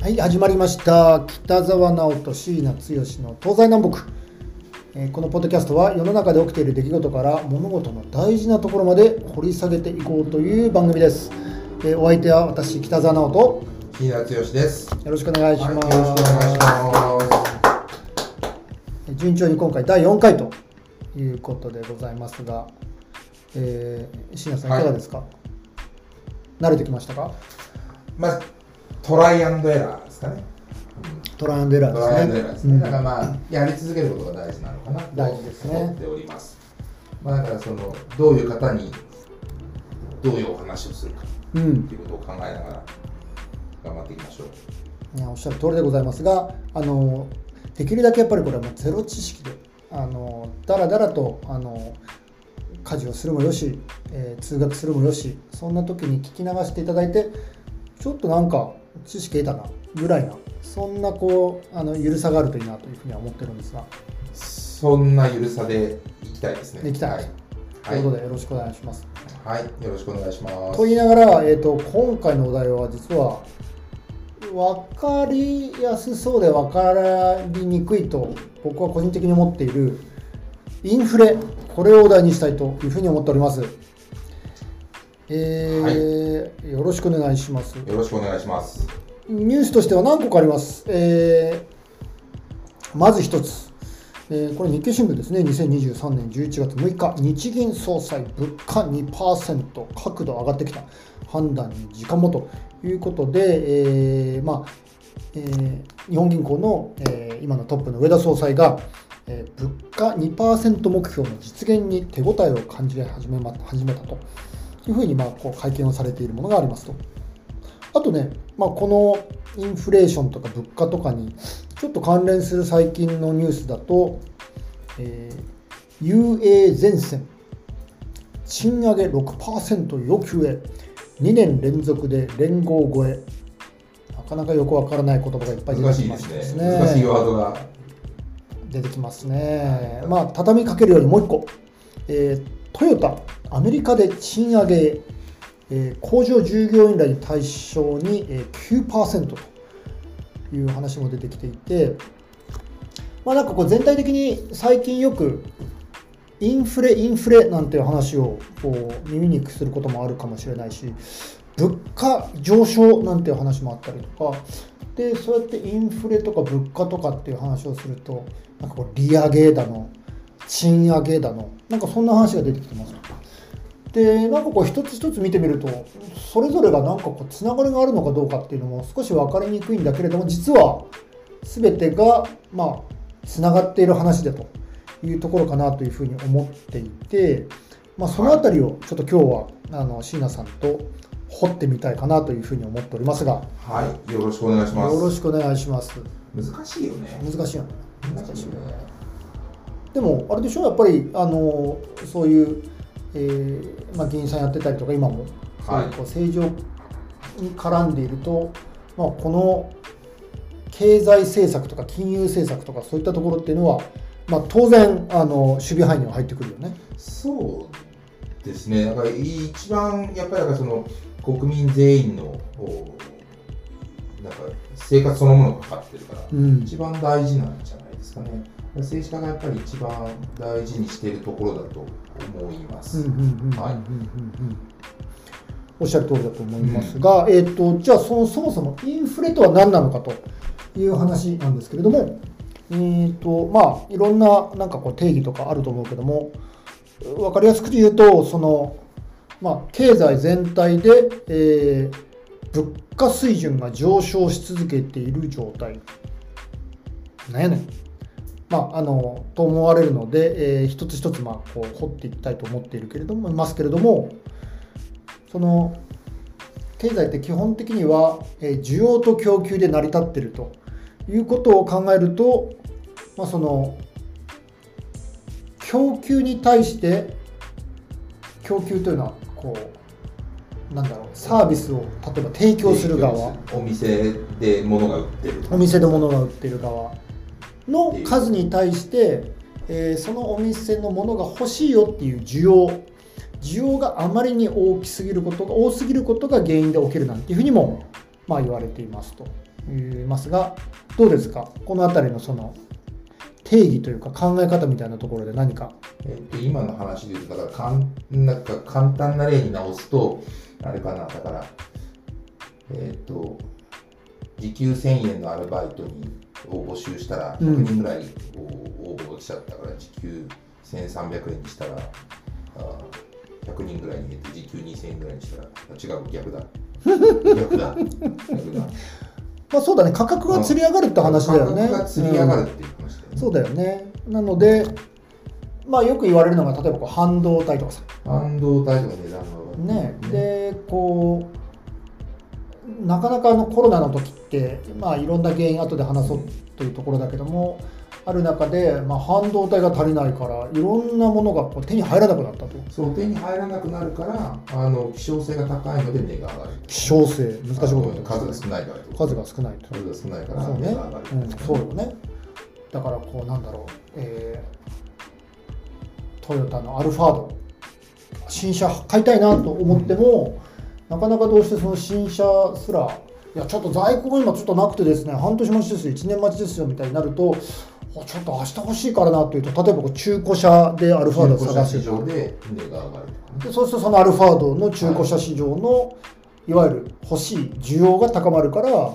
はい始まりました。北澤直人椎名剛の東西南北、えーこのポッドキャストは世の中で起きている出来事から物事の大事なところまで掘り下げていこうという番組です、えーお相手は私北澤直人。木田剛です。よろしくお願いしはい、ます、よろしくお願いします。順調に今回第4回ということでございますが、えー、椎名さんいかがですか、慣れてきましたか？まあ、トライアンドエラーですかね。トライアンドエラーですね。だからまあ、やり続けることが大事なのかなと大事ですね思っております。まあ、だからその、どういう方にどういうお話をするかということを考えながら頑張っていきましょう。おっしゃる通りでございますがあのできるだけやっぱりこれはもうゼロ知識であのだらだらとあの家事をするもよし、えー通学するもよしそんな時に聞き流していただいてちょっとなんか知識得たなぐらいなそんなこうあのゆるさがあるといいなというふうには思ってるんですが、そんなゆるさでいきたいですね。でいきたいはい。ということでよろしくお願いします。はい、よろしくお願いします。と言いながら、えー、と今回のお題は実は分かりやすそうで分かりにくいと僕は個人的に思っているインフレこれをお題にしたいというふうに思っております。えーよろしくお願いします。よろしくお願いします。ニュースとしては何個かあります。えーまず一つ、えーこれ日経新聞ですね、2023年11月6日、日銀総裁、物価2%、角度上がってきた、判断に時間もということで、えーまあえー日本銀行の、えー今のトップの上田総裁が、えー物価2%目標の実現に手応えを感じ始めま始めたというふうに、まあ、こう会見をされているものがありますと。あとね、まあ、このインフレーションとか物価とかにちょっと関連する最近のニュースだと、えー UA 前線賃上げ6%要求へ。2年連続で連合超え。なかなかよくわからない言葉がいっぱい出てきますすね。難しいワードが。出てきますね、まあ畳みかけるよりもう一個、えートヨタアメリカで賃上げ、え工場従業員らに対象に、えー9%という話も出てきていてまあなんかこう全体的に最近よくインフレインフレなんていう話をこう耳にすることもあるかもしれないし物価上昇なんていう話もあったりとかでそうやってインフレとか物価とかっていう話をするとなんかこう利上げだの賃上げだのなんかそんな話が出てきてます。でなんかこう一つ一つ見てみるとそれぞれがなんかこうつながりがあるのかどうかっていうのも少し分かりにくいんだけれども実は全てがまあつながっている話だというところかなというふうに思っていて、まあ、そのあたりをちょっと今日はあの椎名さんと掘ってみたいかなというふうに思っておりますがはい、よろしくお願いします。よろしくお願いします難しいよね。難しいよね難しいよね。でもあれでしょ？やっぱりあのそういう、えーまあ、議員さんやってたりとか今もそういうこう政治に絡んでいると、まあ、この経済政策とか金融政策とかそういったところっていうのは、まあ、当然あの守備範囲には入ってくるよね。そうですね。だから一番やっぱりだからその国民全員のなんか生活そのものがかかってるから、うん一番大事なんじゃないですかね。政治家がやっぱり一番大事にしているところだと思います。おっしゃる通りだと思いますが、えー、とじゃあそのそもそもインフレとは何なのかという話なんですけれども、えーとまあ、いろんななんかこう定義とかあると思うけども分かりやすく言うとその、まあ、経済全体で、えー物価水準が上昇し続けている状態。なんやねんまあ、あのと思われるので、えー一つ一つまあこう掘っていきたいと思っているけれどもいますけれどもその経済って基本的には、えー需要と供給で成り立っているということを考えると、まあ、その供給に対して供給というのはこうなんだろうサービスを例えば提供する側。お店で物が売ってる。お店で物が売ってる側の数に対して、えーそのお店のものが欲しいよっていう需要。需要があまりに大きすぎることが多すぎることが原因で起きるなんていうふうにも、まあ、言われていますと。言いますがどうですか？この辺りのその定義というか考え方みたいなところで何か？えっと今の話で言うとだからかんなんか簡単な例に直すとあれかなだからえっと時給1000円のアルバイトにを募集したら100人ぐらい応募が来ちゃったから時給1300円にしたらあ100人ぐらいに入れて時給2000円ぐらいにしたらあ違う逆だ。逆だ。逆だ。まあそうだね。価格が釣り上がるって話だよね。価格が釣り上がるうんっていう話だよね、そうだよね。なのでまあよく言われるのが例えばこう半導体とかさ。半導体とか値段が上がね。ってるでこうなかなかあのコロナの時ってまあいろんな原因後で話そうというところだけどもある中で、まあ、半導体が足りないからいろんなものがこう手に入らなくなったと。そう手に入らなくなるからあの希少性が高いので値が上がる希少性。難しいこと。数が少ないから数が少ないと。数が少ないからそうね。値が上がる、うん、そうよね。だからこうなんだろう、えートヨタのアルファード。新車買いたいなと思っても、なかなかどうしてその新車すらいやちょっと在庫が今ちょっとなくてですね半年待ちですよ1年待ちですよみたいになるとあちょっと明日欲しいからなっていうと例えば中古車でアルファードを探してそうするとそのアルファードの中古車市場の、い、わゆる欲しい需要が高まるから、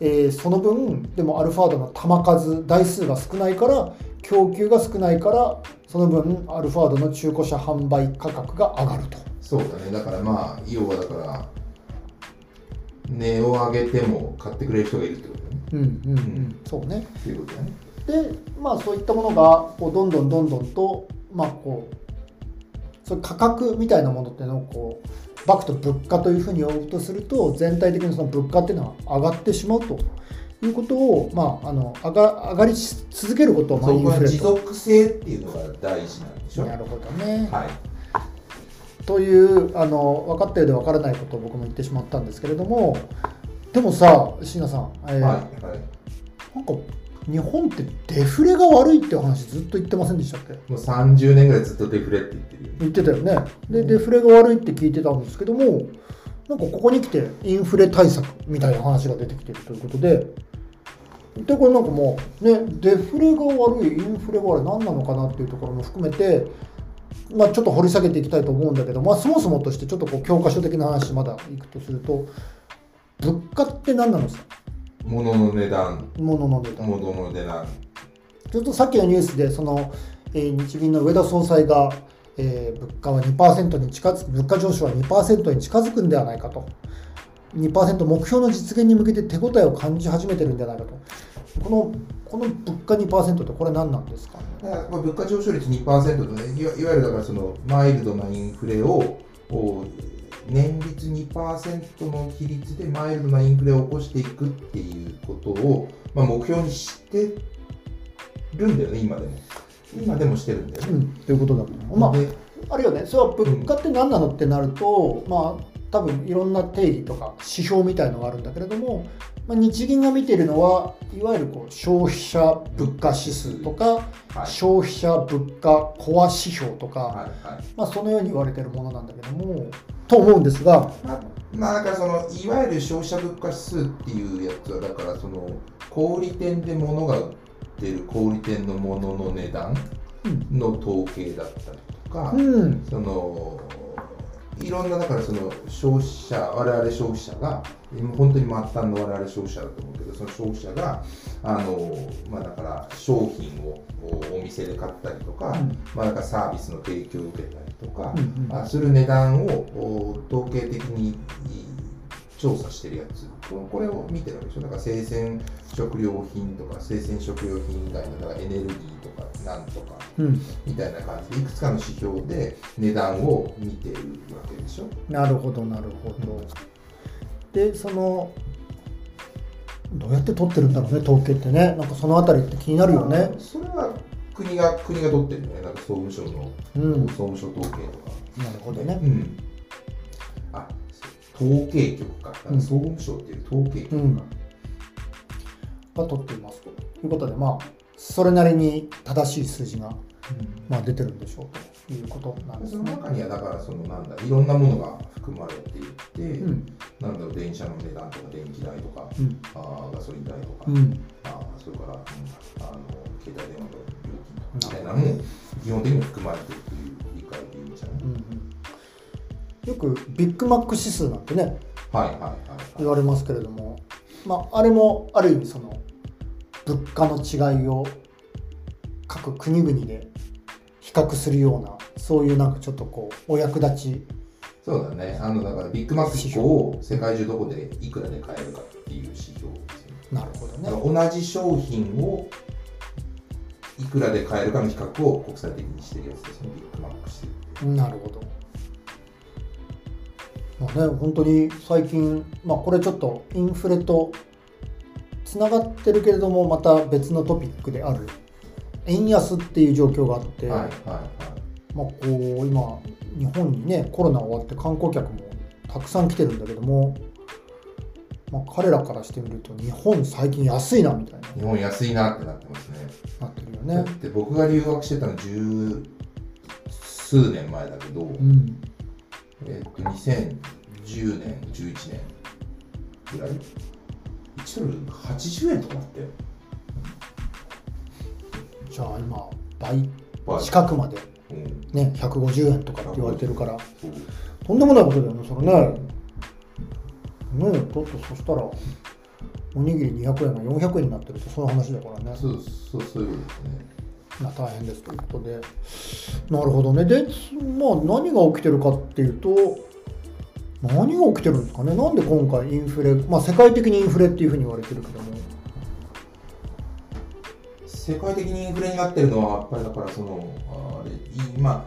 えーその分でもアルファードの玉数台数が少ないから供給が少ないからその分アルファードの中古車販売価格が上がると。そうだね。だからまあ要はだから値を上げても買ってくれる人がいるってことだね。うんうんうん。ん。そうね。っていうことだね。でまあそういったものがこうどんどんどんどんとまあこうそういう価格みたいなものっていうのをこうバックと物価というふうに呼ぶとすると全体的にその物価っていうのは上がってしまうと。いうことをまああの上が上がり続けることをまあインフレと。続性っていうのが大事なんでしょ？なるほどね。はいというあの分かったようで分からないことを僕も言ってしまったんですけれどもでもさ椎名さん、えーはいはい。なんか日本ってデフレが悪いっていう話ずっと言ってませんでしたっけ？もう30年ぐらいずっとデフレって言ってるよ。ね言ってたよね。でうん。デフレが悪いって聞いてたんですけどもなんかここに来てインフレ対策みたいな話が出てきてるということででこれなんかもうねデフレが悪いインフレが悪い何なのかなっていうところも含めてまあちょっと掘り下げていきたいと思うんだけど、まあ、そもそもとしてちょっとこう教科書的な話まだいくとすると物価って何なのさ？物の値段。物の値段。物の値段。ちょっとさっきのニュースでその、えー日銀の上田総裁が、えー物価は2%に近づく物価上昇は2%に近づくんではないかと2%目標の実現に向けて手応えを感じ始めてるんではないかと。このこの物価2%ってこれ何なんですか、まあ物価上昇率2%とねいわいわゆるだからそのマイルドなインフレをお年率2%の比率でマイルドなインフレを起こしていくっていうことを、まあ、目標にしてるんだよね今でも。今でもしてるんだよね、うん、ということだと思う、まであ、あるよね。それは物価って何なのってなると、まあ多分いろんな定義とか指標みたいのがあるんだけれども、まあ、日銀が見ているのはいわゆるこう消費者物価指数とか、はい。消費者物価コア指標とか、はいはい。まあ、そのように言われているものなんだけどもと思うんですが、まあ、まあだからそのいわゆる消費者物価指数っていうやつはだからその小売店で物が売ってる小売店の物の値段うん。の統計だったりとか、うん。そのいろんなだからその消費者我々消費者が今本当に末端の我々消費者だと思うけどその消費者があのまあだから商品をおお店で買ったりとか、うん。まあだからサービスの提供を受けたりとか、うんうん。まあ、する値段をお統計的に調査してるやつ。ここれを見てるわけでしょ。だから生鮮食料品とか生鮮食料品以外のだからエネルギーとかなんとかうん、みたいな感じ。でいくつかの指標で値段を見てるわけでしょ。なるほどなるほど。でそのどうやって取ってるんだろうね統計ってね。なんかそのあたりって気になるよね。それは国が国が取ってるよね。なんか総務省の、うん、総務省統計とか。なるほどね。うん。あ統計局か、うん。総務省っていう統計局か、うん。が取っていますということでまあそれなりに正しい数字が、まあ、出てるんでしょう。ということなんですね。その中にはだからそのなんだいろんなものが含まれていて、うん。ななんだろう電車の値段とか電気代とか、うん。あーガソリン代とか、うん。あーそれから、うんあの携帯電話の料金とかみたいなのも基本的に含まれてるという理解でいいんじゃない、うんうん。よくビッグマック指数なんてねはいはいはいは言われますけれども、まあ、あれもある意味その物価の違いを各国々で比較するようなそういうなんかちょっとこうお役立ちいそうだね。あのだからビッグマック1個を世界中どこでいくらで買えるかっていう指標ですよね。なるほどだね同じ商品をいくらで買えるかの比較を国際的にしてるやつですね。ビッグマック指数って。なるほど。まあね、本当に最近、まあ、これちょっとインフレとつながってるけれどもまた別のトピックである。円安っていう状況があって、はいはいはい。まあ、こう今日本にねコロナ終わって観光客もたくさん来てるんだけども、まあ、彼らからしてみると日本最近安いなみたいな。日本安いなってなってますね。なってるよね。て僕が留学してたの十数年前だけど、うん。えっと2010年11年ぐらい1ドル80円とかだったよじゃあ今倍倍近くまで、うんね、150円とかって言われてるから。とんでもないことだよね、それね。ねえ、だってそしたら、おにぎり200円が400円になってると、そういう話だからね。そうそうそういうことですねまあ大変ですということで。なるほどね。で、まあ何が起きてるかっていうと、何が起きてるんですかね？なんで今回インフレ、まあ世界的にインフレっていうふうに言われてるけども。世界的にインフレになってるのはやっぱりだからそのあれ今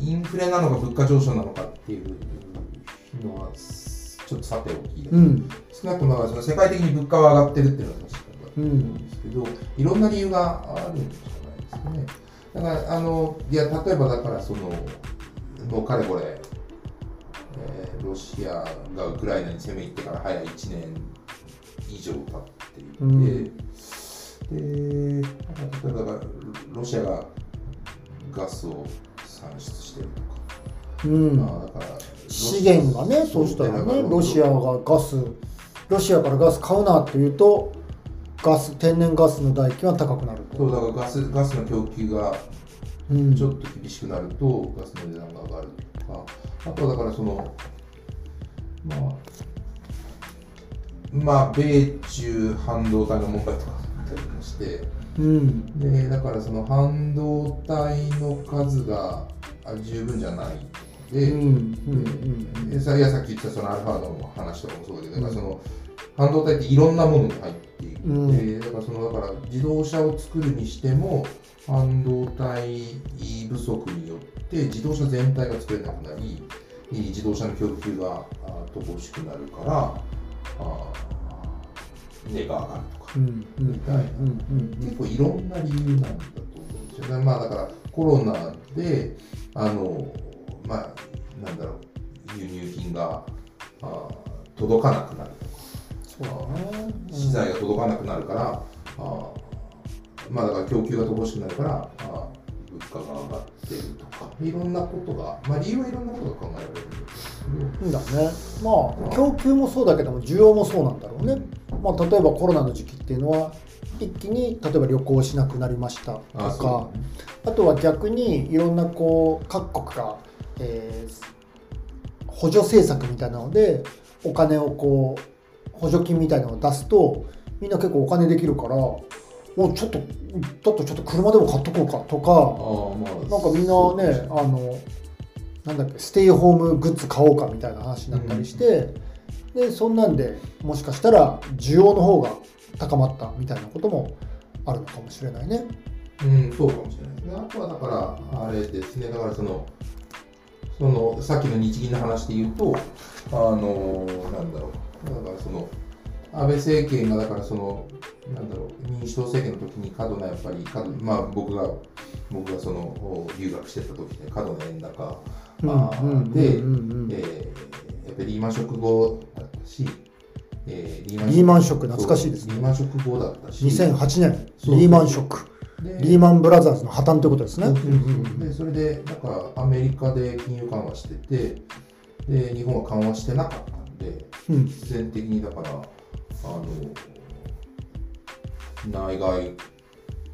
インフレなのか物価上昇なのかっていうのはちょっとさておきで、うん。少なくともその世界的に物価は上がってるっていうのは確かだと思う。うんんですけど、いろんな理由があるんじゃないですかね。だからあのいや例えばだからそのもうかれこれ、えーロシアがウクライナに攻め入ってから早1年以上経っていて、うんで例えばだからロシアがガスを産出してるとか、うん。まあだから資源がね、そうしたらね、ロシアがガス、ロシアからガス買うなっていうと、ガス、天然ガスの代金は高くなると。そうだからガスガスの供給がうんちょっと厳しくなるとガスの値段が上がるとか、あとはだからその、まあ、まあ、米中半導体の問題とかあったりもして、うん。でだからその半導体の数があ十分じゃないのうん。で、うん。でさいやさっき言ったそのアルファの話とかもそうだけど、だからその半導体っていろんなものに入っているので、だからそのだから自動車を作るにしても半導体不足によって自動車全体が作れなくなり自動車の供給があ乏しくなるからあ値が上がるとかうん。うん。みたいなうん。結構いろんな理由なんだと思うんですよね。まあだからコロナであのまあなんだろう輸入品があ届かなくなるとかそうだね。資材が届かなくなるから、あまあだから供給が乏しくなるからあ物価が上がってるとかいろんなことがまあ理由はいろんなことが考えられるんだね。まあ、供給もそうだけども、需要もそうなんだろうね。まあ、例えばコロナの時期っていうのは、一気に例えば旅行しなくなりましたとか、あとは逆にいろんなこう各国が、えー補助政策みたいなのでお金をこう補助金みたいなのを出すとみんな結構お金できるからおちょっとだってちょっと車でも買っとこうかとかああまあなんかみんなねあのなんだっけステイホームグッズ買おうかみたいな話になったりして、でそんなんでもしかしたら需要の方が高まったみたいなこともあるのかもしれないね。うん、そうかもしれないですね。あとはだから、あれですね、だからその、そのさっきの日銀の話で言うと、あのなんだろう、だからその、安倍政権が、だからその、なんだろう、民主党政権の時に過度なやっぱり、過度まあ僕が、僕がその留学してた時で過度な円高、あーで、えーやっぱりリーマンショック後だったし、えーリリーマンショック懐かしいですね。リーマンショック後だったし、2008年リーマンショック。でリーマンブラザーズの破綻ということですね。でそれでなんかアメリカで金融緩和しててで日本は緩和してなかった。んでうん。必然的にだからあの内外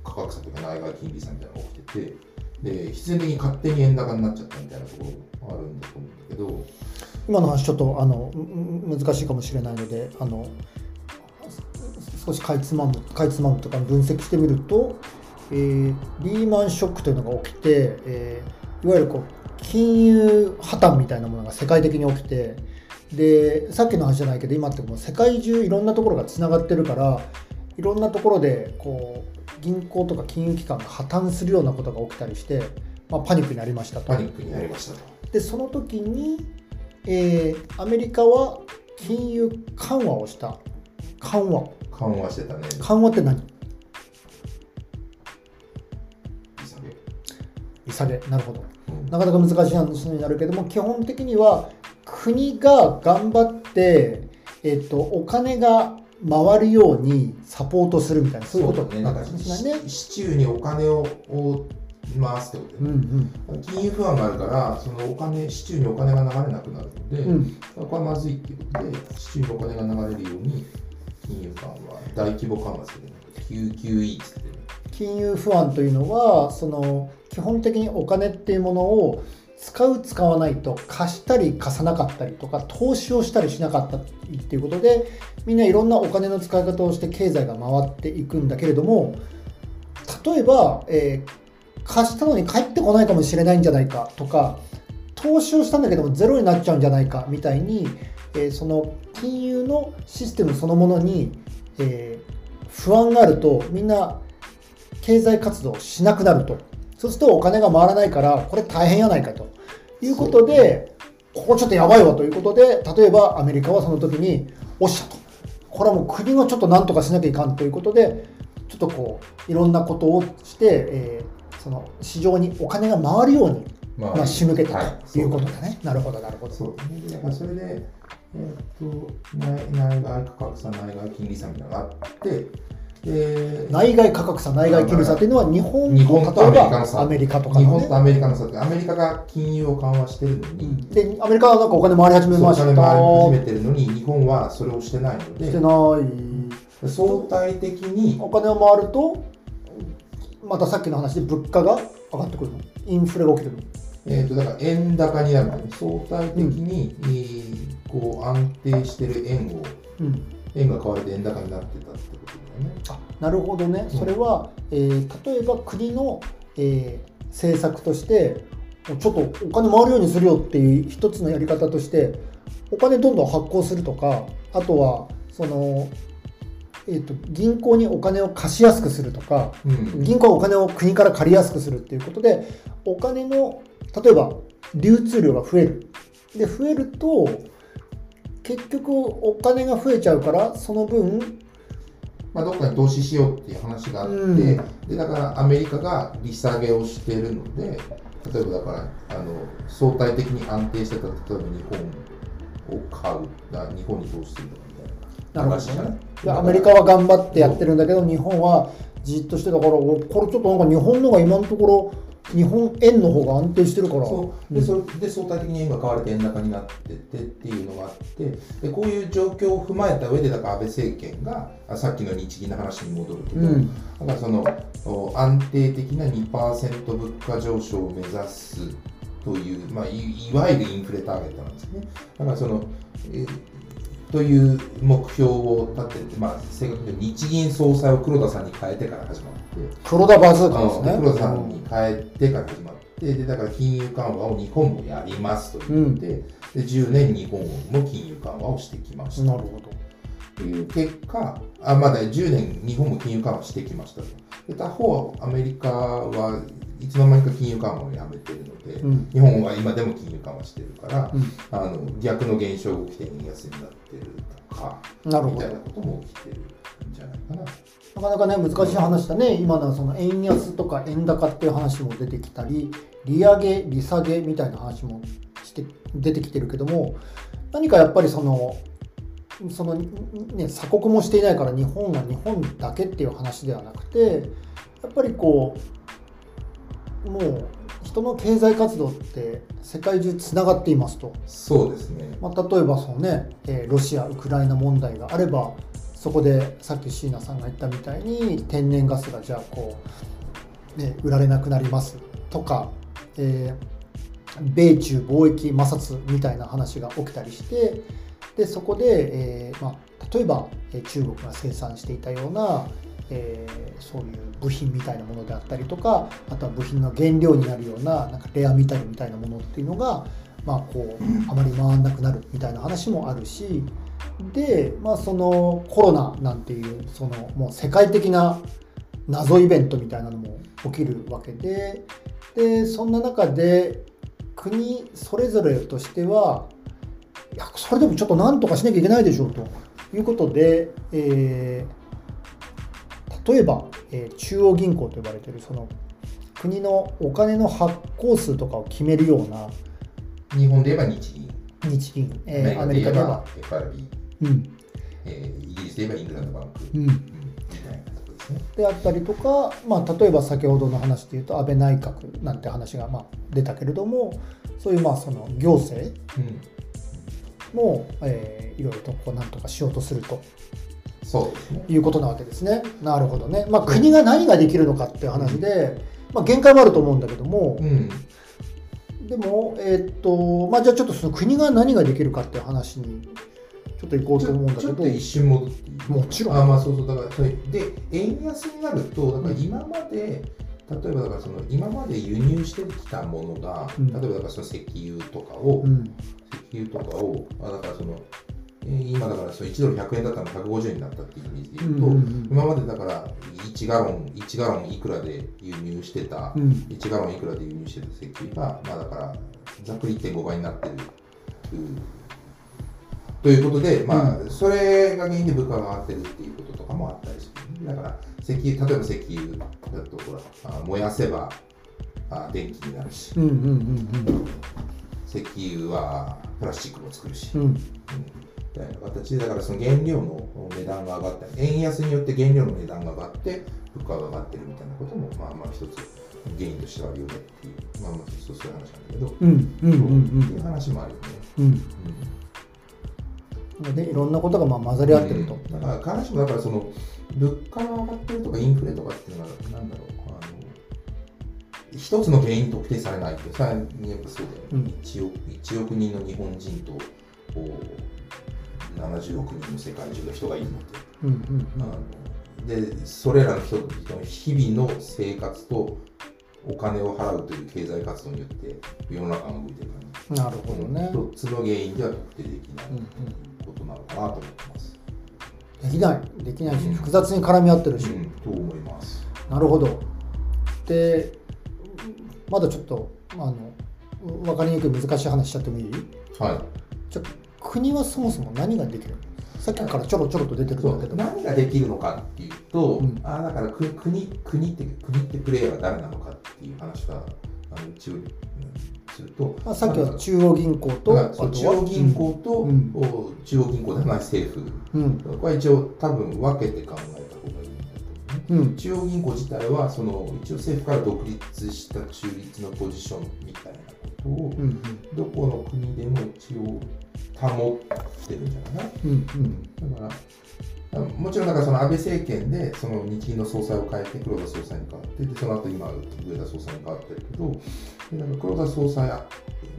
価格差というか内外金利差みたいなのが起きててで必然的に勝手に円高になっちゃったみたいなところもあるんだと思うんだけど今の話ちょっとあの難しいかもしれないのであの少しかいつまむかいつまむとか分析してみると、えーリーマンショックというのが起きて、えーいわゆるこう金融破綻みたいなものが世界的に起きてでさっきの話じゃないけど今ってもう世界中いろんなところがつながってるからいろんなところでこう銀行とか金融機関が破綻するようなことが起きたりして、まあ、パニックになりましたと。パ。ニックになりましたと。でその時に、えーアメリカは金融緩和をした。緩和。緩和してたね。緩和って何？利下げ。なるほど。うん。なかなか難しい話になるけども基本的には国が頑張って、えっとお金が回るようにサポートするみたいなそういうこと？なんかですね？し市中にお金をを回すってことだようんね。金融不安があるから、そのお金、市中にお金が流れなくなるので、うんうんこれはまずいっていうことで、市中にお金が流れるように、金融緩和、大規模緩和する、QQE って。金融不安というのはその基本的にお金っていうものを使う使わないと貸したり貸さなかったりとか投資をしたりしなかったりっていうことでみんないろんなお金の使い方をして経済が回っていくんだけれども例えば、えー貸したのに返ってこないかもしれないんじゃないかとか投資をしたんだけどもゼロになっちゃうんじゃないかみたいに、えーその金融のシステムそのものに、えー不安があるとみんな経済活動しなくなると。そうするとお金が回らないからこれ大変やないかと。いうことでここちょっとやばいわということで例えばアメリカはその時におっしゃと。これはもう国がちょっと何とかしなきゃいかんということでちょっとこういろんなことをして、えーその市場にお金が回るように、ままあ、仕向けたはい。ということだね。なるほどなるほど。そう。でそれで、えーっと内内外価格差、内外金利差みたいなのがあって、で内外価格差内外金利差というのは日本日本と例えアメリカの差。ばアメリカとかのね。日本とアメリカの差アメリカが金融を緩和してるのに、うん。でアメリカはなんかお金回り始めました。金回り始めてるのに、日本はそれをしてないのしてで、ない。相対的にお金を回るとまたさっきの話で物価が上がってくるの。インフレが起きてくるの。えー、とだから円高になるのね、相対的に、えーこう安定してる円を、うん。円が買われて円高になってたってことね。あなるほどね、うん。それは、えー例えば国の、えー政策としてちょっとお金回るようにするよっていう一つのやり方としてお金どんどん発行するとかあとはその、えー、と銀行にお金を貸しやすくするとかうん。銀行はお金を国から借りやすくするっていうことでお金の例えば流通量が増える。で増えると結局お金が増えちゃうからその分まあ、どっかに投資しようっていう話があって、うん。でだからアメリカが利下げをしているので例えばだからあの相対的に安定してた例えば日本を買うだ日本に投資するとかみたいな。なるほ話じゃないどねでアメリカは頑張ってやってるんだけど日本はじっとしてたからおこれちょっとなんか日本のが今のところ日本円の方が安定してるから。そう。でそれで相対的に円が買われて円高になってってっていうのがあって。でこういう状況を踏まえた上でだから安倍政権があさっきの日銀の話に戻るけど、うん。だからそのお安定的な2%物価上昇を目指すという、まあ、いいわゆるインフレターゲットなんですね。だからその、えーという目標を立てて、まあ、正確に日銀総裁を黒田さんに変えてから始まって、黒田バズーカですね黒田さんに変えてから始まって、でだから金融緩和を日本もやりますと言って、で10年日本も金融緩和をしてきました。なるほどという結果、あまだ10年、日本も金融緩和してきましたと。で他方、アメリカはいつの間にか金融緩和をやめているので、うん日本は今でも金融緩和してるから、うんあの逆の現象が起きて円安になってるとか、みたいなことも起きてるんじゃないかな。なかなかね難しい話だね今のその円安とか円高っていう話も出てきたり利上げ利下げみたいな話もして出てきてるけども何かやっぱりそのそのね鎖国もしていないから日本は日本だけっていう話ではなくてやっぱりこうもう人の経済活動って世界中つながっていますと、そうですね。まあ、例えばその、ねえーロシア・ウクライナ問題があればそこでさっき椎名さんが言ったみたいに天然ガスがじゃあこう、ね、売られなくなりますとか、えー米中貿易摩擦みたいな話が起きたりしてでそこで、えーまあ、例えば中国が生産していたような、えーそういう部品みたいなものであったりとかあとは部品の原料になるようななんかレアメタルみたいなものっていうのが、まあ、こうあまり回らなくなるみたいな話もあるしで、まあ、そのコロナなんていうそのもう世界的な謎イベントみたいなのも起きるわけででそんな中で国それぞれとしてはいやそれでもちょっとなんとかしなきゃいけないでしょうということで、えー例えば、えー中央銀行と呼ばれているその国のお金の発行数とかを決めるような日本で言えば日銀、日銀、えーアメリカでは。FRB、うん。えーイギリスで言えばイングランドバンク、うん、うんみたいなところですね。であったりとか、まあ、例えば先ほどの話で言うと安倍内閣なんて話がまあ出たけれどもそういうまあその行政うん、も、えーいろいろとこうなんとかしようとすると。そうですね。いうことなわけですね。なるほどね。まあ、国が何ができるのかっていう話で、まあ、限界もあると思うんだけどもう、ん、でも、えーっとまあ、じゃあちょっとその国が何ができるかっていう話にちょっと行こうと思うんだけど。ちょっと一瞬戻っていいもちろん。あまあそうそうだからそれで円安になるとだから今まで例えばだからその今まで輸入してきたものが、うん。例えばだからその石油とかを、うん。石油とかをあだからそのえー今だからその1ドル100円だったのが150円になったっていう意味で言うと、うんうん今までだから1ガロン1ガロンいくらで輸入してた、うん。1ガロンいくらで輸入してた石油が、まあ、だからざっくり1.5倍になってる。うん。ということで、まあ、それが原因で物価が上がってるっていうこととかもあったりする。だから、石油、例えば石油だと、ほら、あ燃やせばあ電気になるし、うんうん。石油はプラスチックも作るし、うん。うんみたいな。形で、だからその原料の値段が上がった。り、円安によって原料の値段が上がって、物価が上がってるみたいなことも、まあまあ一つ原因としてはあるよねっていう、まあまあそうそういう話なんだけど、うんうんうんっていう話もあるよね。うん。うん。うんでいろんんなことがまあ混ざり合ってると。うん。だから必ずしもだからその物価が上がってるとかインフレとかっていうのはなんだろう。あの一つの原因特定されないってさやっぱそうだよね、うん。1, 億1億人の日本人とこう70億人の世界中の人がいるのって、うんうんあのでそれらの人々の日々の生活とお金を払うという経済活動によって世の中が動いてる感うん、なるほどね。じ一つの原因では特定できないうんうんことなのかなと思ってます。できない、できないし、複雑に絡み合ってるし、うん、と思います。なるほど。で、まだちょっと、あの、分かりにくい難しい話しちゃってもいい？はじゃあ国はそもそも何ができるの？さっきからちょろちょろと出てるんだけど。う何ができるのかっていうと、うん。あだからく国国って国ってプレイヤーは誰なのかっていう話があの一応、うんすると、まあ、さっきは中央銀行と、中央銀行と、うん。お中央銀行ではない政府、うん、これは一応多分分けて考えた方がいいんだと思うね。うん、中央銀行自体はその一応政府から独立した中立のポジションみたいなことを、うん、うん、どこの国でも一応保ってるんじゃない？かな。うん、うん、だからあもちろんだからその安倍政権でその日銀の総裁を変えて黒田総裁に変わってでその後今上田総裁に変わってるけどでなんか黒田総裁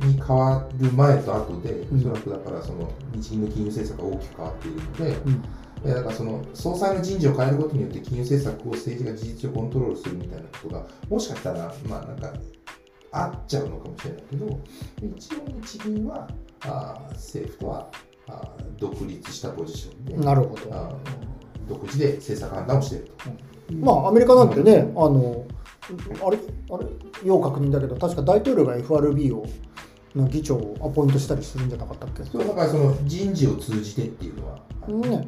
に変わる前と後でうん。おそらくだからその日銀の金融政策が大きく変わっているので、うん、えだからその総裁の人事を変えることによって金融政策を政治が事実上コントロールするみたいなことがもしかしたらまあなんかあっちゃうのかもしれないけど一応日銀はあー政府とはあー独立したポジションでなるほど。独自で政策判断をしていると。まあ、アメリカなんてね、あの、あれ、あれ、要確認だけど、確か大統領が FRB を、の議長をアポイントしたりするんじゃなかったっけ？そうだからその人事を通じてっていうのはね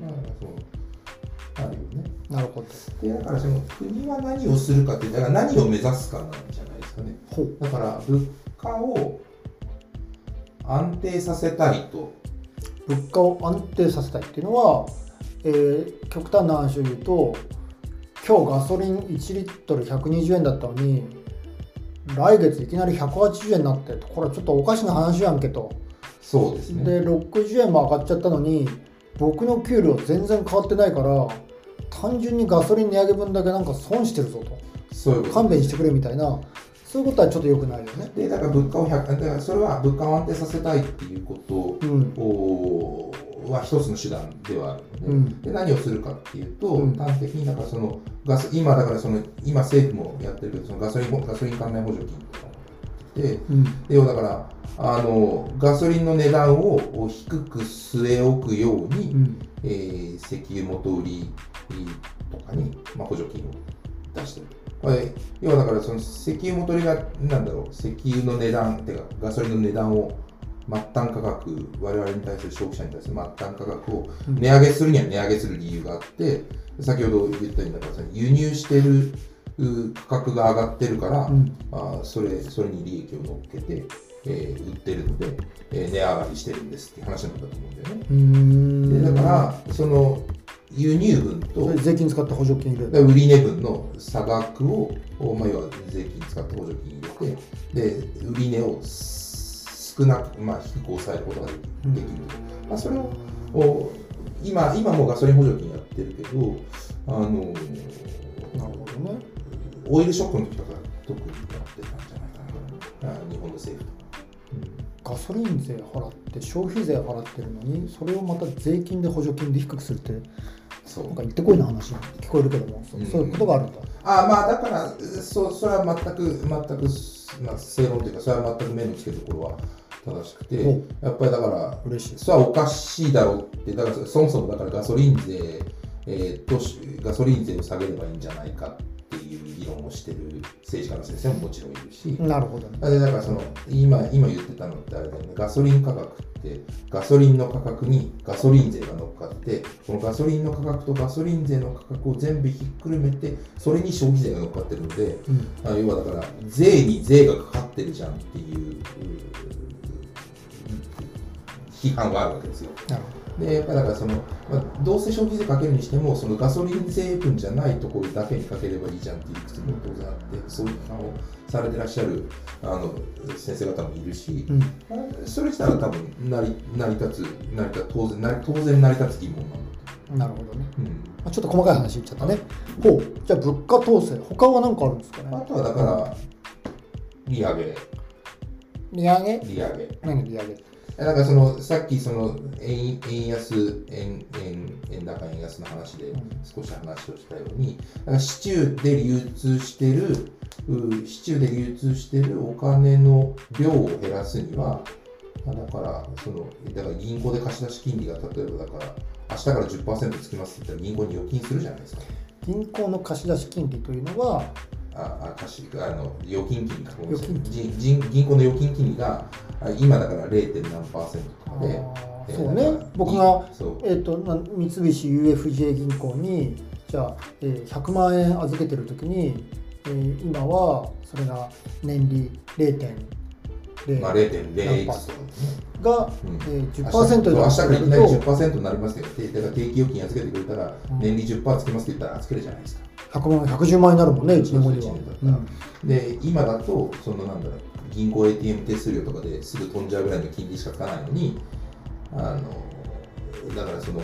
あるよね。なるほど。でだからその国は何をするかってだから何を目指すかなんじゃない？ですかね。だから物価を安定させたいと。物価を安定させたいっていうのは、えー極端な話を言うと今日ガソリン1リットル120円だったのに来月いきなり180円になってこれはちょっとおかしな話やんけと。そうですね。で60円も上がっちゃったのに僕の給料全然変わってないから単純にガソリン値上げ分だけなんか損してるぞと。そういう勘弁してくれみたいなそういうことはちょっと良くないよね。でだから物価を100だからそれは物価を安定させたいっていうことうん。をは一つの手段ではあるので,、うん。で何をするかっていうと、うん。端的にだからそのガス今だからその今政府もやってるけどそのガソリンガソリン関連補助金とかで要はだからあのガソリンの値段を低く据え置くように、うん。えー石油元売りとかに、まあ、補助金を出してる。これ要はだからその石油元売りがなんだろう石油の値段てかガソリンの値段を末端価格我々に対する消費者に対する末端価格をうん。値上げするには値上げする理由があって先ほど言ったようにだから輸入してるう価格が上がってるから、うん。あーそれそれに利益を乗っけて、えー売ってるので、えー値上がりしてるんですって話なんだと思うんだよね。でだからその輸入分と税金使って補助金入れる。売値分の差額を、おまあ、要は税金使って補助金入れてで売値を少なく、まあ、低く抑えることができうんまあ、それをお今今もうガソリン補助金やってるけどあのなるほどね。オイルショックの時とか特にやってたんじゃないかな。あ日本の政府とか。ガソリン税払って消費税払ってるのにそれをまた税金で補助金で低くするってそうなんか言ってこいな話に聞こえるけども、そうんそういうことがあるんだ。あまあだからそそれは全く全く、まあ、正論というかそれは全く目のつけどころは正しくておやっぱりだから嬉しい。それはおかしいだろうってだからそもそもだからガソリン税、えーとしガソリン税を下げればいいんじゃないかっていう議論をしてる政治家の先生ももちろんいるし、なるほどね。でだからその今今言ってたのってあれだよねガソリン価格ってガソリンの価格にガソリン税が乗っかってこのガソリンの価格とガソリン税の価格を全部ひっくるめてそれに消費税が乗っかってるのでうんあ要はだから税に税がかかってるじゃんっていうう批判があるわけですよ。なるほでやっぱりだからその、まあ、どうせ消費税かけるにしてもそのガソリン税分じゃないところだけにかければいいじゃんっていう理屈も当然あってそういう批判をされてらっしゃるあの先生方もいるし、ど。うん。まあそれ自体は多分成り成り立つ成り立つ当然成り当然成り立つ疑問なんだとなるほどね。思う、まあ、ちょっと細かい話言っちゃったね。ほう。じゃあ物価統制、他は何かあるんですかうん、あね。とはだから利上げ利上げ？利上げ何利上げ？なんかそのさっきその円円安円円円高円安の話で少し話をしたように、なんか市中で流通してるう市中で流通してるお金の量を減らすにはまあだからそのだから銀行で貸し出し金利が例えばだから明日から10%つきますって言ったら銀行に預金するじゃないですか。銀行の貸し出し金利というのは、ああ貸しあの預金金利かごめんなさい預金銀銀銀行の預金金利が今だから 0. 何パーセントとかで。えーそうね、僕が、そうえー、と三菱 UFJ 銀行に、じゃあ、えー100万円預けてるときに、えー今はそれが年利0.0まあ、0.0。が、うんえー、10%で明日からいきなり10%になりますけど、てだから定期預金預けてくれたら、年利10%つけますって言ったら預けるじゃないですか。100万110万円になるもんね、1年後には。そうそう一年だった。で、今だと、そのなんだろう、銀行 ATM 手数料とかですぐ飛んじゃうぐらいの金利しかつかないのに、あのだからその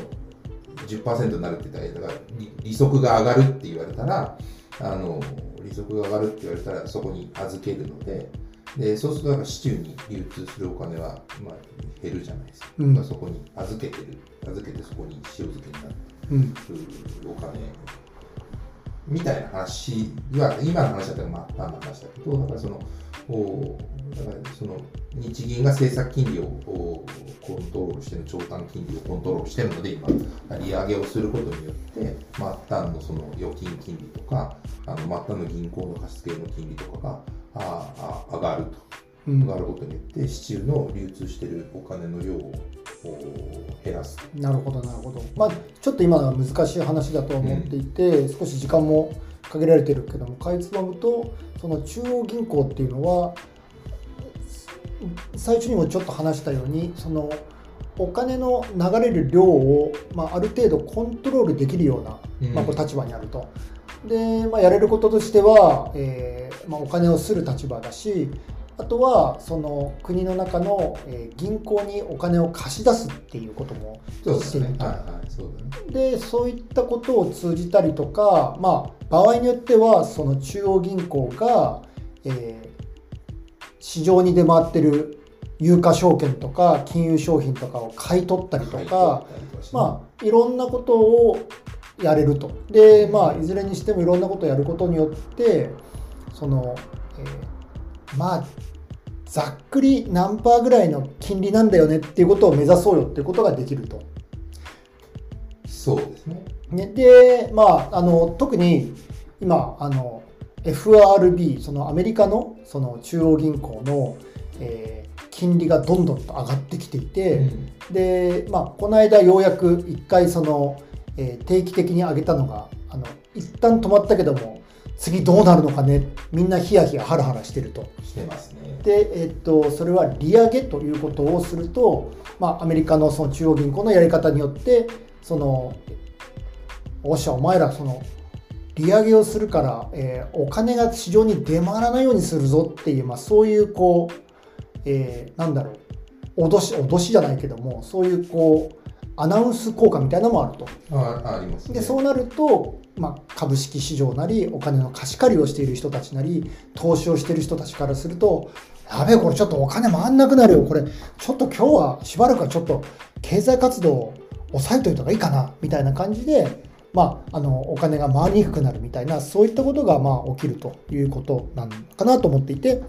10%になるって言ったら、だから利利息が上がるって言われたら、あの利息が上がるって言われたら、そこに預けるので、でそうすると市中に流通するお金は、まあ、減るじゃないですか。うん。そこに預けてる、預けてそこに塩漬けになってうんるお金みたいな話は、今の話だったらまあ、何の話だけど、だからその、おだからその日銀が政策金利をコントロールしてる、長短金利をコントロールしてるので、今、利上げをすることによって、末端のその預金金利とか、あの末端の銀行の貸付の金利とかがああ上がると。上がることによって、市中の流通しているお金の量をお減らす。なるほどなるほど、まあ、ちょっと今のは難しい話だと思っていて、少し時間も限られてるけどもかいつまむとその中央銀行っていうのは最初にもちょっと話したようにそのお金の流れる量を、まあ、ある程度コントロールできるような、うんまあ、これ立場にあると。で、まあ、やれることとしては、えーまあ、お金をする立場だしあとはその国の中の、えー銀行にお金を貸し出すっていうこともしていると。でそういったことを通じたりとか、まあ、場合によってはその中央銀行が、えー市場に出回ってる有価証券とか金融商品とかを買い取ったりとか、まあ、いろんなことをやれると。で、まあ、いずれにしてもいろんなことをやることによって、その、えーまあ、ざっくり何パーぐらいの金利なんだよねっていうことを目指そうよっていうことができると。そうですね。ね、で、まあ、あの特に今あの FRB そのアメリカのその中央銀行の、えー金利がどんどんと上がってきていて、で、まあ、この間ようやく1回その、えー定期的に上げたのがあの一旦止まったけども次どうなるのかね。みんなヒヤヒヤハラハラしてると。してますね。で、えっと、それは利上げということをすると、まあ、アメリカのその中央銀行のやり方によってそのおっしゃお前らその利上げをするから、えーお金が市場に出回らないようにするぞっていう、まあ、そういうこう、えーなんだろう。脅し脅しじゃないけどもそういうこうアナウンス効果みたいなのもあると。あありますねでそうなると、まあ、株式市場なりお金の貸し借りをしている人たちなり投資をしている人たちからするとやべえこれちょっとお金回んなくなるよこれちょっと今日はしばらくはちょっと経済活動を抑えといた方がいいかなみたいな感じで、まあ、あのお金が回りにくくなるみたいなそういったことがまあ起きるということなのかなと思っていて。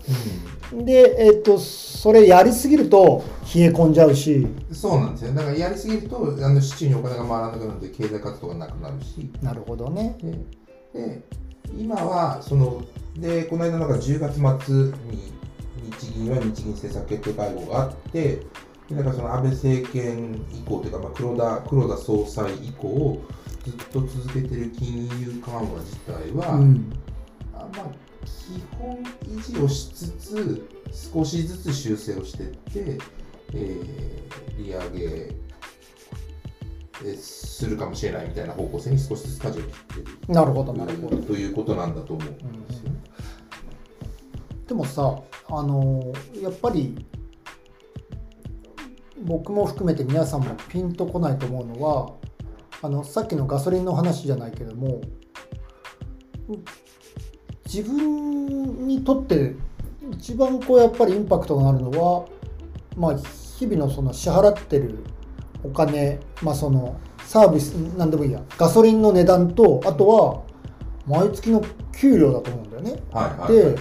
で、えっとそれやりすぎると冷え込んじゃうし。うんそうなんですよ。だからやりすぎるとあの市中にお金が回らなくなるので経済活動がなくなるし。なるほどね。でで今はそのでこの間なんか10月末に日銀は日銀政策決定会合があってでなんかその安倍政権以降というか、まあ、黒田黒田総裁以降ずっと続けてる金融緩和自体は、うんあまあ、基本維持をしつつ少しずつ修正をしていって、えー利上げえするかもしれないみたいな方向性に少しずつ舵を切ってるなるほどなるほど。ということなんだと思うんですよね。でもさあのやっぱり僕も含めて皆さんもピンとこないと思うのはあのさっきのガソリンの話じゃないけども自分にとって一番こうやっぱりインパクトがあるのは、まあ、日々のその支払ってるお金、まあ、そのサービス何でもいいやガソリンの値段とあとは毎月の給料だと思うんだよね。はいはい、で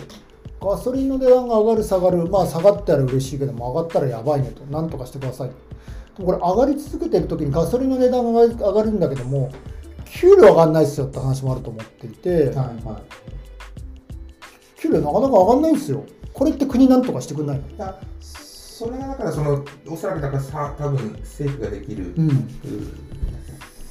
ガソリンの値段が上がる下がるまあ下がったら嬉しいけども上がったらやばいねとなんとかしてくださいでもこれ上がり続けてる時にガソリンの値段が上がるんだけども給料上がんないですよって話もあると思っていて、はいは給料なかなか上がんないんですよ。これって国なんとかしてくんないの？それがだからそのおそらくだからさ多分政府ができる、うん。う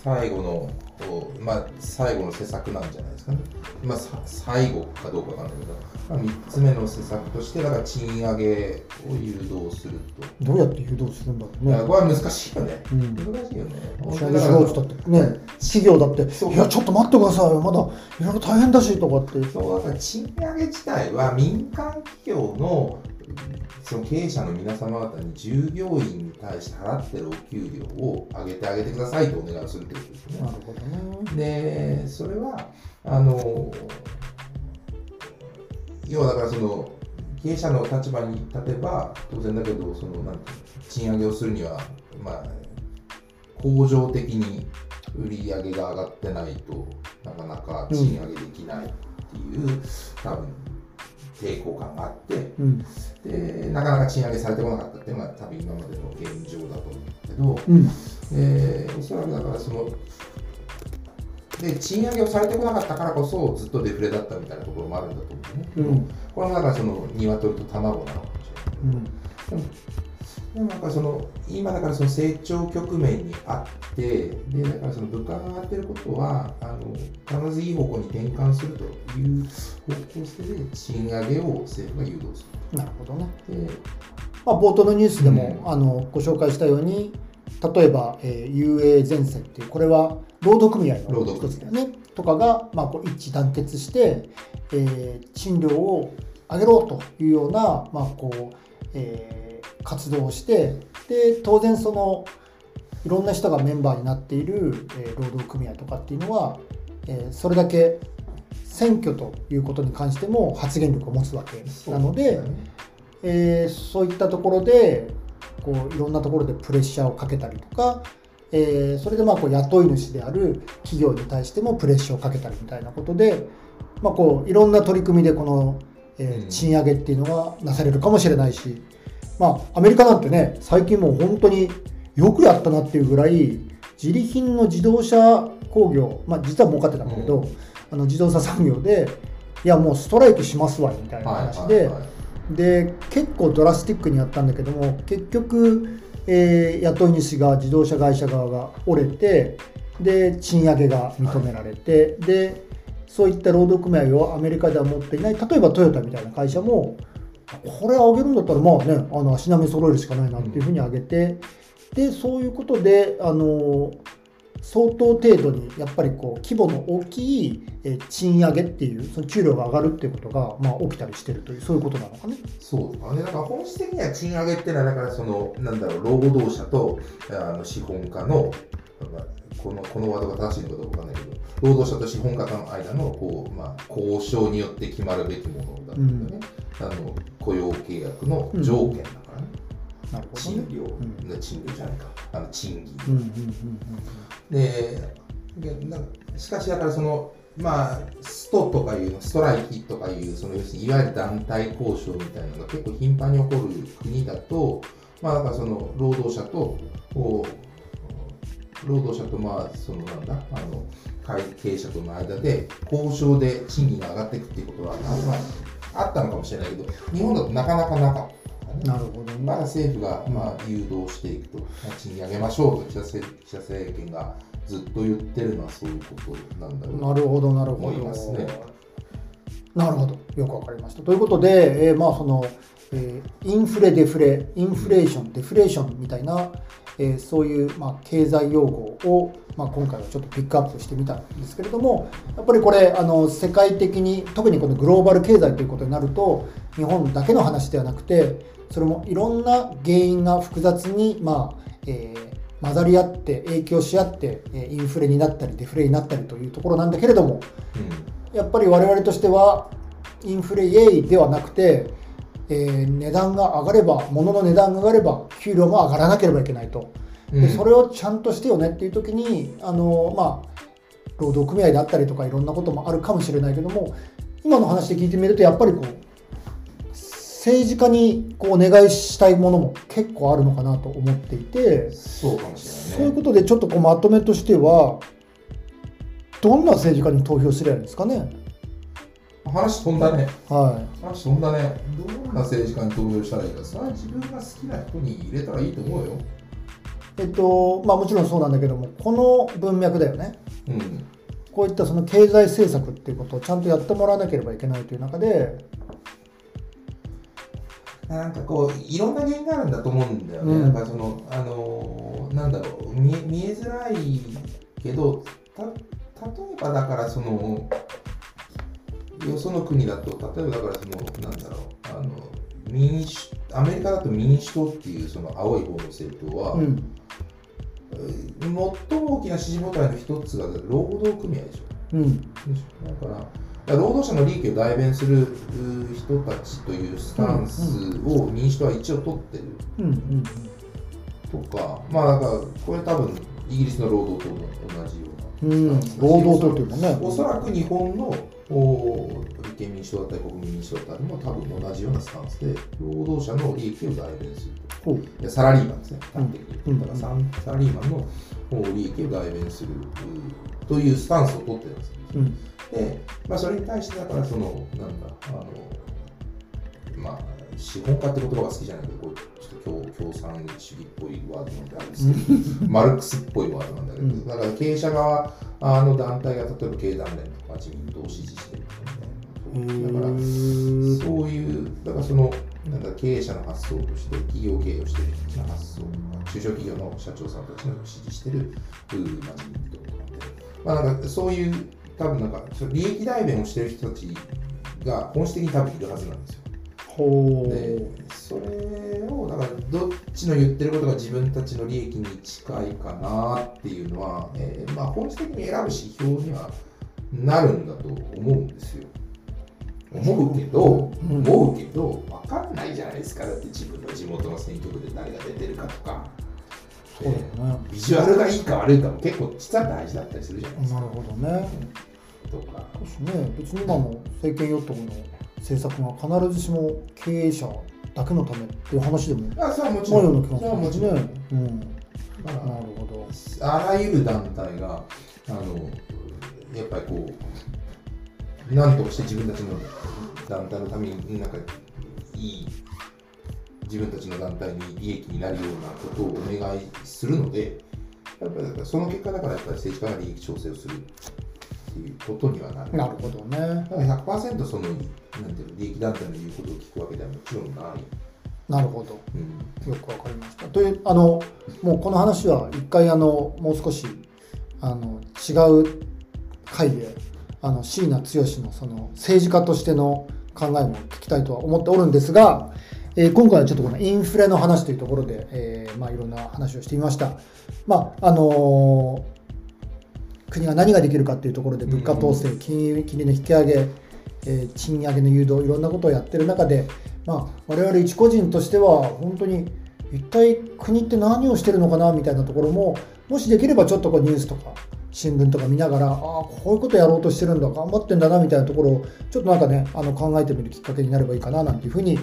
最後のこうまあ最後の施策なんじゃないですかね。まあさ最後かどうかわかんないけど、まあ、3つ目の施策としてだから賃上げを誘導すると。どうやって誘導するんだろうねこれは難しいよね。うん難しいよね。仕上げしろって言ってね企業だっていやちょっと待ってくださいよまだいろいろ大変だしとかってそうだから賃上げ自体は民間企業のその経営者の皆様方に従業員に対して払ってるお給料を上げてあげてくださいとお願いするということですねな。るほどねでそれはあの要はだからその経営者の立場に立てば当然だけどそのなんて賃上げをするにはまあ恒常的に売り上げが上がってないとなかなか賃上げできないっていう、多分抵抗感があってうんでなかなか賃上げされてこなかったっていうのが多分今までの現状だと思うけど、うんえーおそらくだからそので賃上げをされてこなかったからこそずっとデフレだったみたいなところもあるんだと思うね。うんこれもだからその鶏と卵なのかもしれない。うんでもなんかその今だからその成長局面にあってでだからその物価が上がってることはあの必ずいい方向に転換するという方向性で賃上げを政府が誘導すなるほどね。る。でまあ、冒頭のニュースでも、うん。あのご紹介したように例えば、えー、UA 前線っていうこれは労働組合の労働一つだよね。とかが、まあ、こう一致団結して、えー賃料を上げろというような、まあこうえー活動をしてで当然そのいろんな人がメンバーになっている、えー労働組合とかっていうのは、えーそれだけ選挙ということに関しても発言力を持つわけなので、えーそういったところでこういろんなところでプレッシャーをかけたりとか、えーそれでまあこう雇い主である企業に対してもプレッシャーをかけたりみたいなことで、まあ、こういろんな取り組みでこの、えーうん。賃上げっていうのがなされるかもしれないし、まあ、アメリカなんてね最近もう本当によくやったなっていうぐらい自利品の自動車工業、まあ、実は儲かってたんだけど、うんあの自動車産業でいやもうストライキしますわみたいなはい話で。はいはいで結構ドラスティックにやったんだけども結局、えー雇い主が自動車会社側が折れてで賃上げが認められて、でそういった労働組合をアメリカでは持っていない例えばトヨタみたいな会社もこれ上げるんだったらまあねあの足並み揃えるしかないなっていうふうに上げて、でそういうことであの相当程度にやっぱりこう規模の大きいえ賃上げっていうその給料が上がるっていうことが、まあ、起きたりしてるというそういうことなのかね。そうだね、だから本質的には賃上げっていうのは、だからその、なんだろう、労働者とあの資本家の、まあこのこのワードが正しいのかどうかわかんないけど、労働者と資本家との間のこう、まあ、交渉によって決まるべきものだったんだよね、あの雇用契約の条件だからね、なるほどね賃料、ん賃料じゃないか、あの賃金。うんうんうん。ででなんかしかしだからそのまあストとかいうのストライキとかいうその要するにいわゆる団体交渉みたいなのが結構頻繁に起こる国だとまあだからその労働者とこう労働者とまあそのなんだあの会経営者との間で交渉で賃金が上がっていくっていうことは、まあ、あったのかもしれないけど日本だとなかなかなかった。ね。なるほどね。まだ政府が、まあ、誘導していくと、まあ賃金上げましょうと岸田政岸田政権がずっと言ってるのはそういうことなんだろうなるほどなるほど。思いますね。なるほど。よくわかりました。ということで、えーまあその、えーインフレデフレインフレーションデフレーションみたいな、えーそういう、まあ、経済用語を、まあ、今回はちょっとピックアップしてみたんですけれどもやっぱりこれあの世界的に特にこのグローバル経済ということになると日本だけの話ではなくてそれもいろんな原因が複雑に、まあえー混ざり合って影響し合ってえーインフレになったりデフレになったりというところなんだけれどもやっぱり我々としてはインフレイエイではなくて、えー値段が上がれば物の値段が上がれば給料も上がらなければいけないと。うん。でそれをちゃんとしてよねっていう時にあの、まあ、労働組合であったりとかいろんなこともあるかもしれないけども今の話で聞いてみるとやっぱりこう政治家にこうお願いしたいものも結構あるのかなと思っていてそうかもしそうれないね。いうことでちょっとこうまとめとしてはどんな政治家に投票すればいいんですかね。話飛んだね。はい。話飛んだね。どんな政治家に投票したらいいかそれは自分が好きな人に入れたらいいと思うよ。えっとまあ、もちろんそうなんだけどもこの文脈だよね。うん。こういったその経済政策っていうことをちゃんとやってもらわなければいけないという中で、なんかこういろんな原因があるんだと思うんだよね、うん。なんかそのあのーなんだろう見え見えづらいけどた例えばだからそのよその国だと例えばだからそのなんだろうあの民主アメリカだと民主党っていうその青い方の政党は、うん。えー最も大きな支持母体の一つが労働組合でしょ。うん。だから労働者の利益を代弁するう人たちというスタンスを民主党は一応取ってる。とか、まあだからこれ多分イギリスの労働党と同じような。うん。労働党というかね。おそらく日本のお立憲民主党だったり国民民主党だったりも多分同じようなスタンスで労働者の利益を代弁すると。サラリーマンですね、うん。端的に言ったら、サラリーマンのお利益を代弁するうというスタンスを取ってるんですよ。うん。で、まあ、それに対してだからそのなんだあのまあ資本家って言葉が好きじゃないけどこうちょっと共共産主義っぽいワードなんであるんですけどマルクスっぽいワードなんだけど、うん。だから経営者側あの団体が例えば経団連とか自民党を支持してるとかねだからそういう、だからその、なんだ経営者の発想として、企業経営をしている人の発想。とか、中小企業の社長さんたちの支持してる、自民党とかで、まあ、なんかそういう、多分なんか、利益代弁をしてる人たちが本質的に多分いるはずなんですよ。ほう。でそれをだからどっちの言ってることが自分たちの利益に近いかなっていうのは、えーまあ、本質的に選ぶ指標にはなるんだと思うんですよ。思うけど、うん。思うけど分かんないじゃないですか。だって自分の地元の選挙区で誰が出てるかとか、そうだよね。ビジュアルがいいか悪いかも。結構実は大事だったりするじゃないですか。なるほどね。とか。そうですね。別に今の政権与党の政策が必ずしも経営者だけのためっていう話でもあそれはもちろん。ような気がすそれはもちろん、るねうん。なるほど。あらゆる団体があのやっぱりこう何とかして自分たちの団体のためになんかいい自分たちの団体に利益になるようなことをお願いするのでやっぱりその結果だからやっぱり政治家が利益調整をするっていうことにはなる。なるほどねだから100%そのなんていうの利益団体の言うことを聞くわけではもちろんない。なるほどうんよくわかりました。というあのもうこの話は一回あのもう少しあの違う回であの椎名剛のその政治家としての考えも聞きたいとは思っておるんですが、えー今回はちょっとこのインフレの話というところで、えーまあ、いろんな話をしてみました。まああのー国が何ができるかっていうところで物価統制、金融金利の引き上げ、えー賃上げの誘導いろんなことをやってる中で、まあ、我々一個人としては本当に一体国って何をしてるのかなみたいなところももしできればちょっとこうニュースとか新聞とか見ながらああこういうことやろうとしてるんだ頑張ってんだなみたいなところをちょっとなんかねあの考えてみるきっかけになればいいかななんていうふうに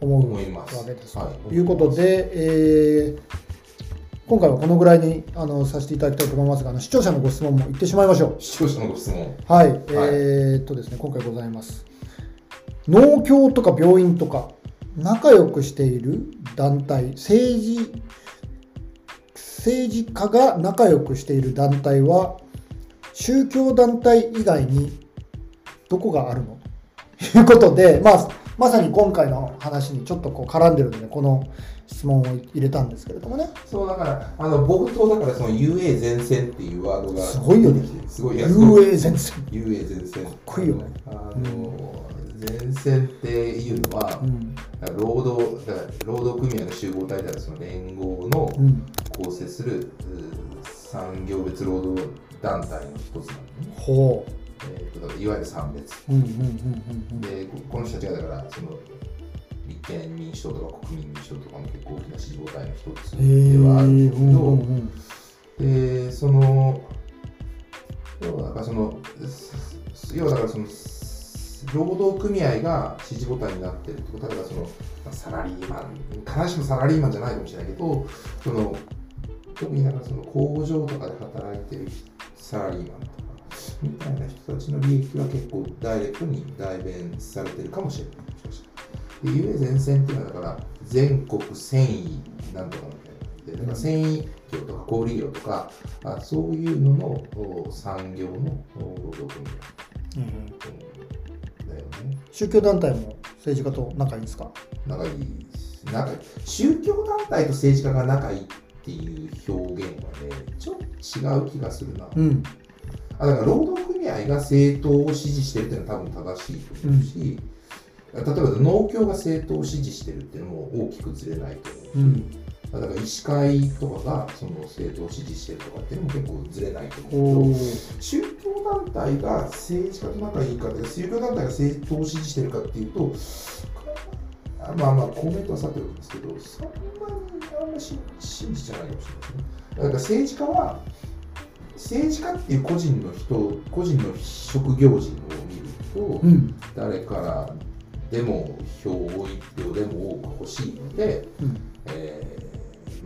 思う思います。わけです。はい。ということで、えー今回はこのぐらいにあのさせていただきたいと思いますがあの視聴者のご質問も言ってしまいましょう。視聴者のご質問はい、えーっとですね、今回ございます。農協とか病院とか、仲良くしている団体、政治、政治家が仲良くしている団体は、宗教団体以外にどこがあるの？と いうことで、まあ、まさに今回の話にちょっとこう絡んでるので、この質問を入れたんですけれどもね。そうだから、あの冒頭だからその UA 前線っていうワードがすごいよねすごい UA 前線。UA 前線。かっこいいよねあの、前線っていうのは、うん。労働だから労働組合の集合体であるその連合のうん。構成する、う産業別労働団体の一つなんでね。ほえーいわゆる三別。う。うんうんうんうんうん。で、ここの人たちがだから、その立憲民主党とか国民民主党とかも結構大きな支持母体の一つではあるんだけど、うんうんうん。でその要はだからそのす要はだからその労働組合が支持母体になってるってことはだからそのまあサラリーマン必ずしもサラリーマンじゃないかもしれないけどその特にだからその工場とかで働いてるサラリーマンとかみたいな人たちの利益は結構ダイレクトに代弁されてるかもしれないで UA 前線っていうのはだから全国繊維なんとかみたいなでだから繊維業とか小売業とかあそういうののお産業のお労働組合うんうんだよね。宗教団体も政治家と仲いいんですか？仲いい。仲いい宗教団体と政治家が仲いいっていう表現はねちょっと違う気がするな、うん。あだから労働組合が政党を支持してるっていうのは多分正しいと思うし、例えば農協が政党を支持してるっていうのも大きくずれないと思うし、うん。だから医師会とかがその政党を支持してるとかっていうのも結構ずれないとお思うけどー。宗教団体が政治家と仲いいかって宗教団体が政党を支持してるかっていうとあまあまあ公明党はさておきですけどそんなにあんまし信じてないかもしれないですね。だから政治家は政治家っていう個人の人個人の職業人を見ると、うん。誰からでも票を一票でも多く欲しいので、うん。えー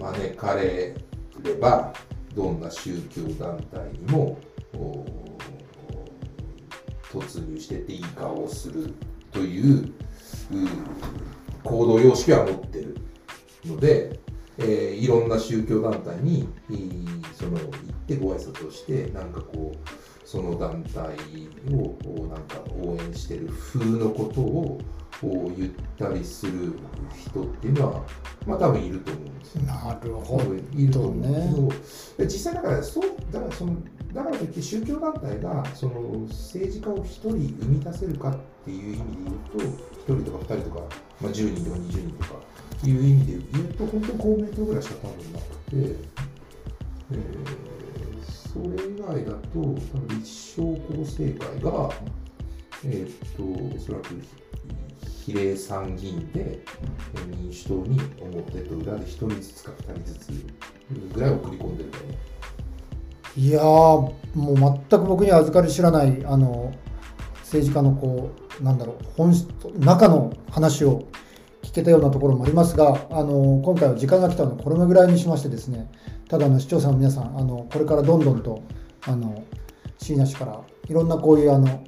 招かれればどんな宗教団体にもお突入してっていい顔をするというう行動様式は持ってるので、えーいろんな宗教団体にその行ってご挨拶をしてなんかこうその団体をなんかしてる風のことをこう言ったりする人っていうのは、まあ多分いると思うんですよ。なる多ほ分いると思うんですけねど、で実際だからそうだからそのだからといって宗教団体がその政治家を1人生み出せるかっていう意味で言うと1人とか2人とか、まあ、10人とか20人とかいう意味で言うと本当に公明党ぐらいしか多分なくて、えーそれ以外だと多分立正厚生会が、えーっとおそらく比例参議院で民主党に表と裏で1人ずつか2人ずつぐらい送り込んでる。いやもう全く僕には預かり知らないあの政治家のこうなんだろう本質中の話を聞けたようなところもありますがあの今回は時間が来たのでこれぐらいにしましてですねただの視聴者の皆さんあのこれからどんどんとあの椎名氏からいろんなこういうあの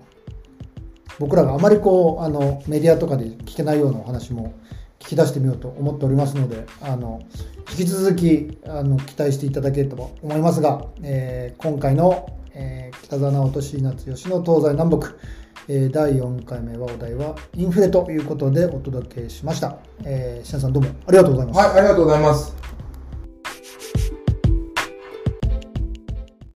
僕らがあまりこうあのメディアとかで聞けないようなお話も聞き出してみようと思っておりますのであの引き続きあの期待していただければと思いますが、えー今回の、えー北澤直人椎名剛の東西南北、えー第4回目はお題はインフレということでお届けしました。えー、椎名さんどうもありがとうございました。はい、ありがとうございます。